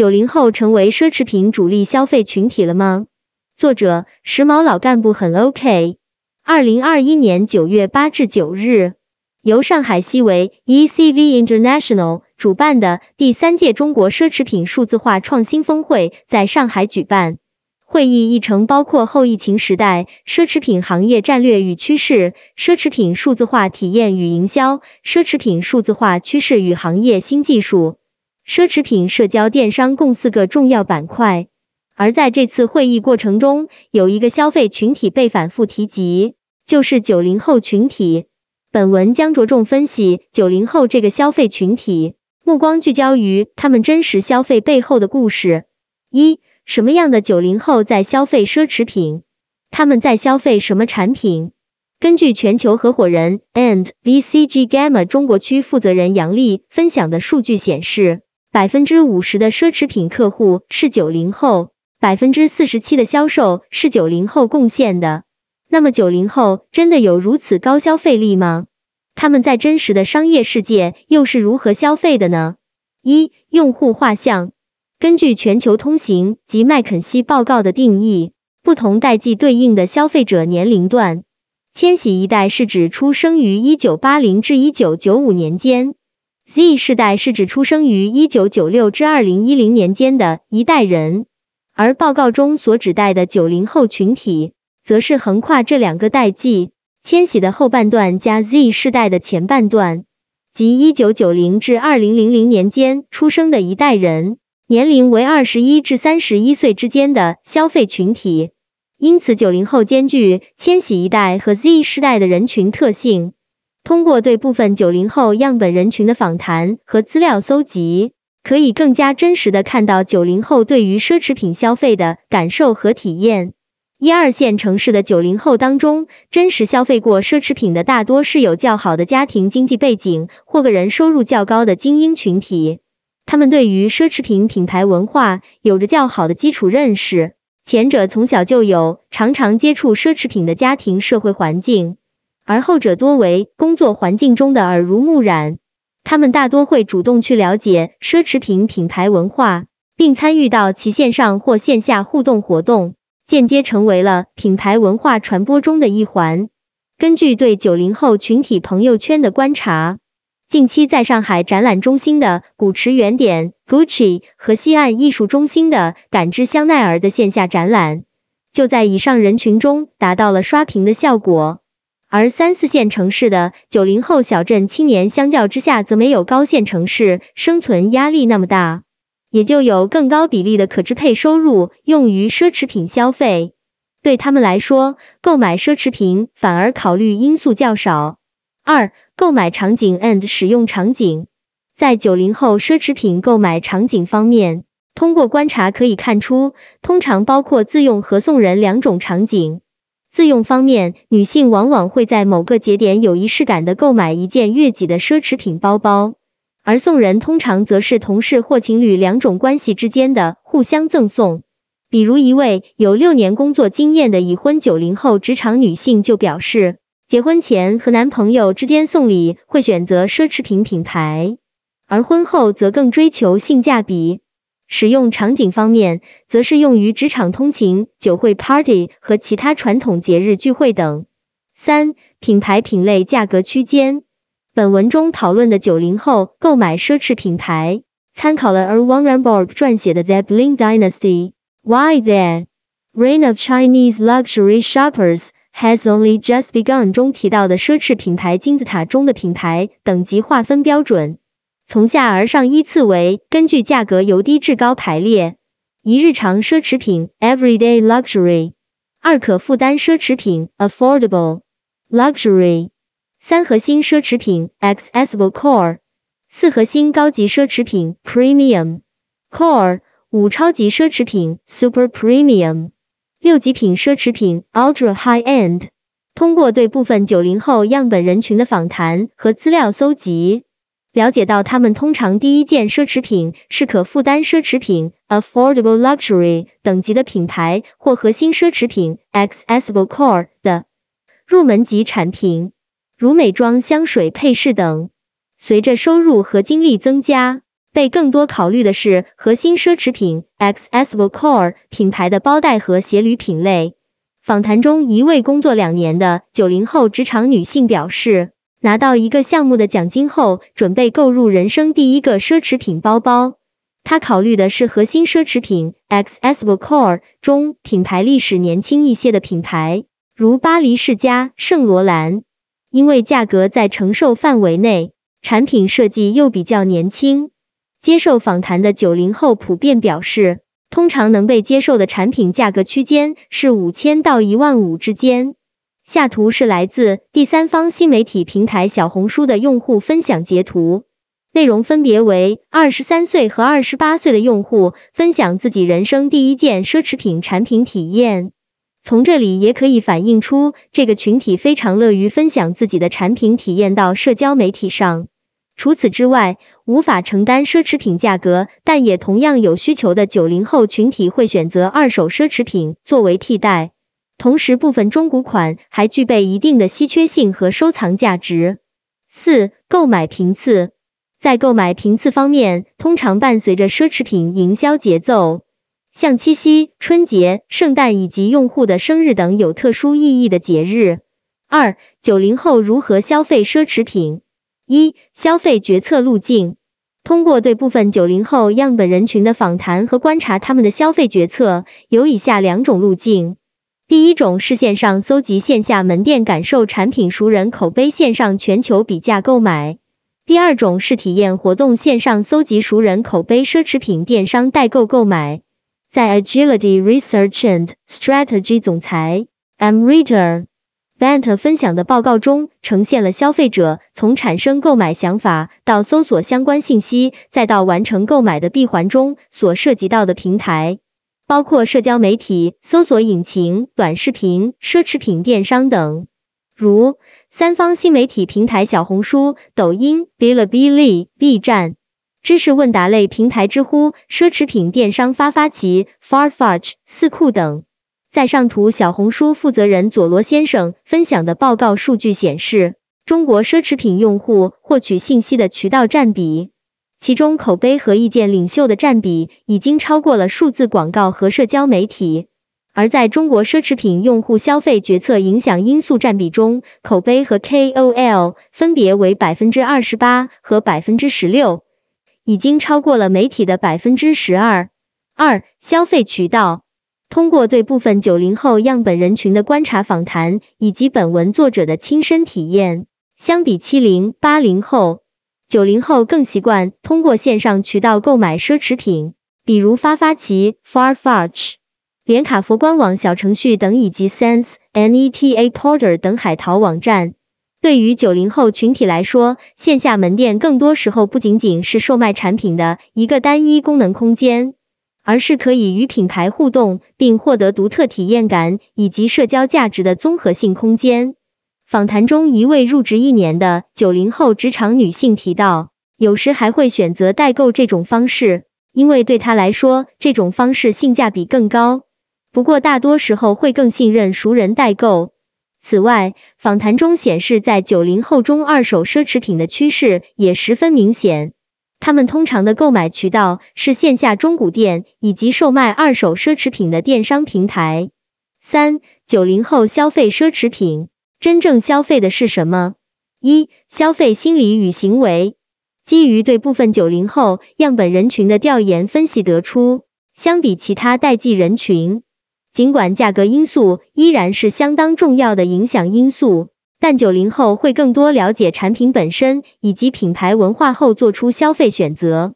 九零后成为奢侈品主力消费群体了吗？作者：时髦老干部很 OK。二零二一年九月八至九日，由上海西维 ECV International 主办的第三届中国奢侈品数字化创新峰会在上海举办。会议议程包括后疫情时代奢侈品行业战略与趋势、奢侈品数字化体验与营销、奢侈品数字化趋势与行业新技术、奢侈品社交电商共四个重要板块。而在这次会议过程中，有一个消费群体被反复提及，就是九零后群体。本文将着重分析九零后这个消费群体，目光聚焦于他们真实消费背后的故事。一什么样的九零后在消费奢侈品？他们在消费什么产品？根据全球合伙人 and VCG Gamma 中国区负责人杨丽分享的数据显示，百分之五十的奢侈品客户是九零后，百分之四十七的销售是九零后贡献的。那么九零后真的有如此高消费力吗？他们在真实的商业世界又是如何消费的呢？一、用户画像。根据全球通行及麦肯锡报告的定义，不同代际对应的消费者年龄段，千禧一代是指出生于一九八零至一九九五年间，Z 世代是指出生于一九九六至二零一零年间的一代人，而报告中所指代的九零后群体，则是横跨这两个代际，千禧的后半段加 Z 世代的前半段，即一九九零至二零零零年间出生的一代人。年龄为二十一至三十一岁之间的消费群体，因此九零后兼具千禧一代和 Z 世代的人群特性。通过对部分九零后样本人群的访谈和资料搜集，可以更加真实的看到九零后对于奢侈品消费的感受和体验。一二线城市的九零后当中，真实消费过奢侈品的大多是有较好的家庭经济背景或个人收入较高的精英群体。他们对于奢侈品品牌文化有着较好的基础认识，前者从小就有常常接触奢侈品的家庭社会环境，而后者多为工作环境中的耳濡目染。他们大多会主动去了解奢侈品品牌文化，并参与到其线上或线下互动活动，间接成为了品牌文化传播中的一环。根据对九零后群体朋友圈的观察。近期在上海展览中心的古驰原点 Gucci 和西岸艺术中心的感知香奈儿的线下展览，就在以上人群中达到了刷屏的效果。而三四线城市的九零后小镇青年相较之下，则没有高线城市生存压力那么大，也就有更高比例的可支配收入用于奢侈品消费。对他们来说，购买奢侈品反而考虑因素较少。二、购买场景 and 使用场景，在九零后奢侈品购买场景方面，通过观察可以看出，通常包括自用和送人两种场景。自用方面，女性往往会在某个节点有仪式感的购买一件悦己的奢侈品包包，而送人通常则是同事或情侣两种关系之间的互相赠送。比如一位有六年工作经验的已婚九零后职场女性就表示。结婚前和男朋友之间送礼会选择奢侈品品牌，而婚后则更追求性价比。使用场景方面，则是用于职场通勤、酒会 party 和其他传统节日聚会等。三、品牌品类价格区间。本文中讨论的九零后购买奢侈品牌，参考了 Erwan Ramborg 撰写的 The Bling Dynasty: Why the Reign of Chinese Luxury Shoppers。Has only just begun 中提到的奢侈品牌金字塔中的品牌等级划分标准，从下而上依次为根据价格由低至高排列：一、日常奢侈品 （Everyday Luxury）；二、可负担奢侈品 （Affordable Luxury）；三、核心奢侈品 （Accessible Core）；四、核心高级奢侈品 （Premium Core）；五、超级奢侈品 （Super Premium）。六极品奢侈品 （Ultra High End） 通过对部分九零后样本人群的访谈和资料搜集，了解到他们通常第一件奢侈品是可负担奢侈品 （Affordable Luxury） 等级的品牌或核心奢侈品 （Accessible Core） 的入门级产品，如美妆、香水、配饰等。随着收入和精力增加，被更多考虑的是核心奢侈品 accessible core 品牌的包袋和鞋履品类。访谈中，一位工作两年的九零后职场女性表示，拿到一个项目的奖金后，准备购入人生第一个奢侈品包包。他考虑的是核心奢侈品 accessible core 中品牌历史年轻一些的品牌，如巴黎世家、圣罗兰，因为价格在承受范围内，产品设计又比较年轻。接受访谈的九零后普遍表示，通常能被接受的产品价格区间是五千到一万五之间。下图是来自第三方新媒体平台小红书的用户分享截图，内容分别为二十三岁和二十八岁的用户分享自己人生第一件奢侈品产品体验。从这里也可以反映出，这个群体非常乐于分享自己的产品体验到社交媒体上。除此之外，无法承担奢侈品价格，但也同样有需求的九零后群体会选择二手奢侈品作为替代。同时，部分中古款还具备一定的稀缺性和收藏价值。四、购买频次，在购买频次方面，通常伴随着奢侈品营销节奏，像七夕、春节、圣诞以及用户的生日等有特殊意义的节日。二、九零后如何消费奢侈品？一、消费决策路径。通过对部分九零后样本人群的访谈和观察他们的消费决策，有以下两种路径。第一种是线上搜集线下门店感受产品熟人口碑，线上全球比价购买。第二种是体验活动，线上搜集熟人口碑，奢侈品电商代购购买。在 Agility Research and Strategy 总裁 M. Reader。Bant 分享的报告中，呈现了消费者从产生购买想法到搜索相关信息，再到完成购买的闭环中所涉及到的平台，包括社交媒体、搜索引擎、短视频、奢侈品电商等，如三方新媒体平台小红书、抖音、哔哩哔哩、B 站、知识问答类平台知乎、奢侈品电商发发奇、Farfetch、四库等。在上图，小红书负责人佐罗先生分享的报告数据显示，中国奢侈品用户获取信息的渠道占比，其中口碑和意见领袖的占比已经超过了数字广告和社交媒体。而在中国奢侈品用户消费决策影响因素占比中，口碑和 KOL 分别为百分之二十八和百分之十六，已经超过了媒体的百分之十二。二、消费渠道。通过对部分九零后样本人群的观察访谈，以及本文作者的亲身体验，相比七零八零后，九零后更习惯通过线上渠道购买奢侈品，比如发发奇、Farfetch、连卡佛官网小程序等，以及 Sense、Neta Porter 等海淘网站。对于九零后群体来说，线下门店更多时候不仅仅是售卖产品的一个单一功能空间。而是可以与品牌互动，并获得独特体验感以及社交价值的综合性空间。访谈中，一位入职一年的九零后职场女性提到，有时还会选择代购这种方式，因为对她来说，这种方式性价比更高。不过，大多时候会更信任熟人代购。此外，访谈中显示，在九零后中，二手奢侈品的趋势也十分明显。他们通常的购买渠道是线下中古店以及售卖二手奢侈品的电商平台。三、九零后消费奢侈品，真正消费的是什么？一、消费心理与行为。基于对部分九零后样本人群的调研分析得出，相比其他代际人群，尽管价格因素依然是相当重要的影响因素。但九零后会更多了解产品本身以及品牌文化后做出消费选择，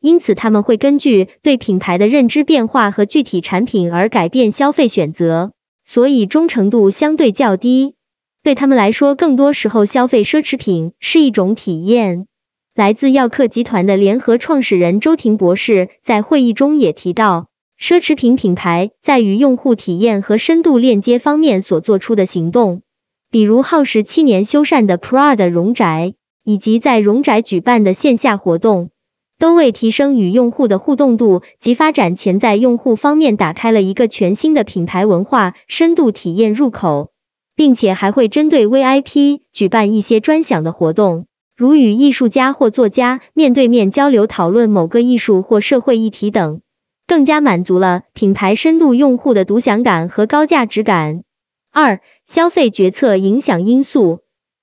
因此他们会根据对品牌的认知变化和具体产品而改变消费选择，所以忠诚度相对较低。对他们来说，更多时候消费奢侈品是一种体验。来自耀客集团的联合创始人周婷博士在会议中也提到，奢侈品品牌在与用户体验和深度链接方面所做出的行动。比如耗时七年修缮的 Prada 荣宅，以及在荣宅举办的线下活动，都为提升与用户的互动度及发展潜在用户方面打开了一个全新的品牌文化深度体验入口，并且还会针对 VIP 举办一些专享的活动，如与艺术家或作家面对面交流讨论某个艺术或社会议题等，更加满足了品牌深度用户的独享感和高价值感。二、消费决策影响因素。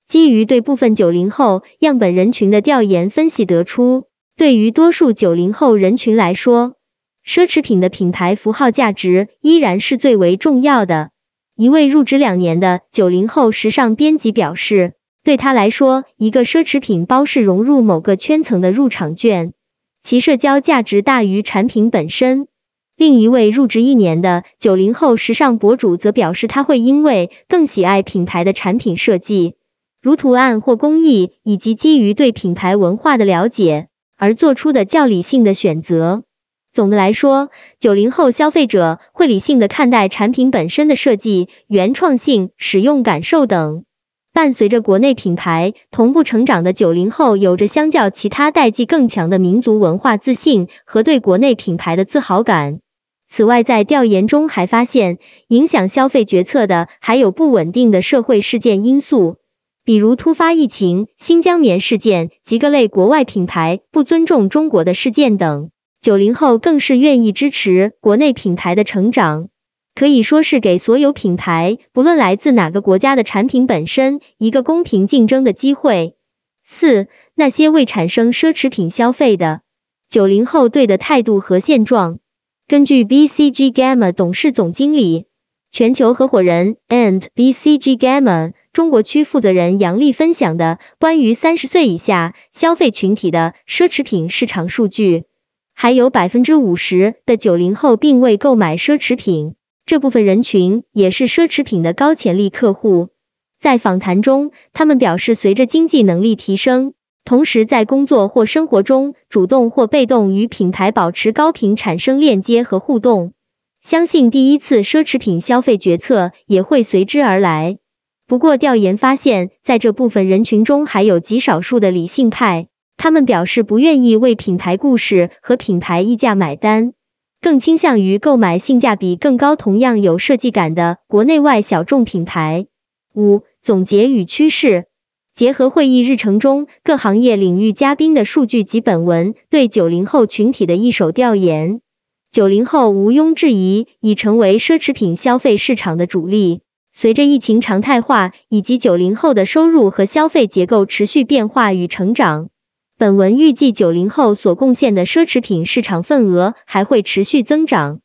基于对部分九零后样本人群的调研分析得出，对于多数九零后人群来说，奢侈品的品牌符号价值依然是最为重要的。一位入职两年的九零后时尚编辑表示。对他来说，一个奢侈品包是融入某个圈层的入场券，其社交价值大于产品本身。另一位入职一年的九零后时尚博主则表示，他会因为更喜爱品牌的产品设计，如图案或工艺，以及基于对品牌文化的了解而做出的较理性的选择。总的来说，九零后消费者会理性的看待产品本身的设计、原创性、使用感受等。伴随着国内品牌同步成长的九零后，有着相较其他代际更强的民族文化自信和对国内品牌的自豪感。此外，在调研中还发现，影响消费决策的还有不稳定的社会事件因素，比如突发疫情、新疆棉事件及各类国外品牌不尊重中国的事件等。九零后更是愿意支持国内品牌的成长。可以说是给所有品牌，不论来自哪个国家的产品本身，一个公平竞争的机会。四、那些未产生奢侈品消费的九零后对的态度和现状。根据 BCG Gamma 董事总经理、全球合伙人 and BCG Gamma 中国区负责人杨丽分享的关于三十岁以下消费群体的奢侈品市场数据，还有百分之五十的九零后并未购买奢侈品。这部分人群也是奢侈品的高潜力客户。在访谈中，他们表示，随着经济能力提升，同时在工作或生活中主动或被动与品牌保持高频产生链接和互动，相信第一次奢侈品消费决策也会随之而来。不过，调研发现，在这部分人群中，还有极少数的理性派，他们表示不愿意为品牌故事和品牌溢价买单。更倾向于购买性价比更高、同样有设计感的国内外小众品牌。五、总结与趋势，结合会议日程中各行业领域嘉宾的数据及本文对九零后群体的一手调研，九零后毋庸置疑已成为奢侈品消费市场的主力。随着疫情常态化以及九零后的收入和消费结构持续变化与成长。本文预计，九零后所贡献的奢侈品市场份额还会持续增长。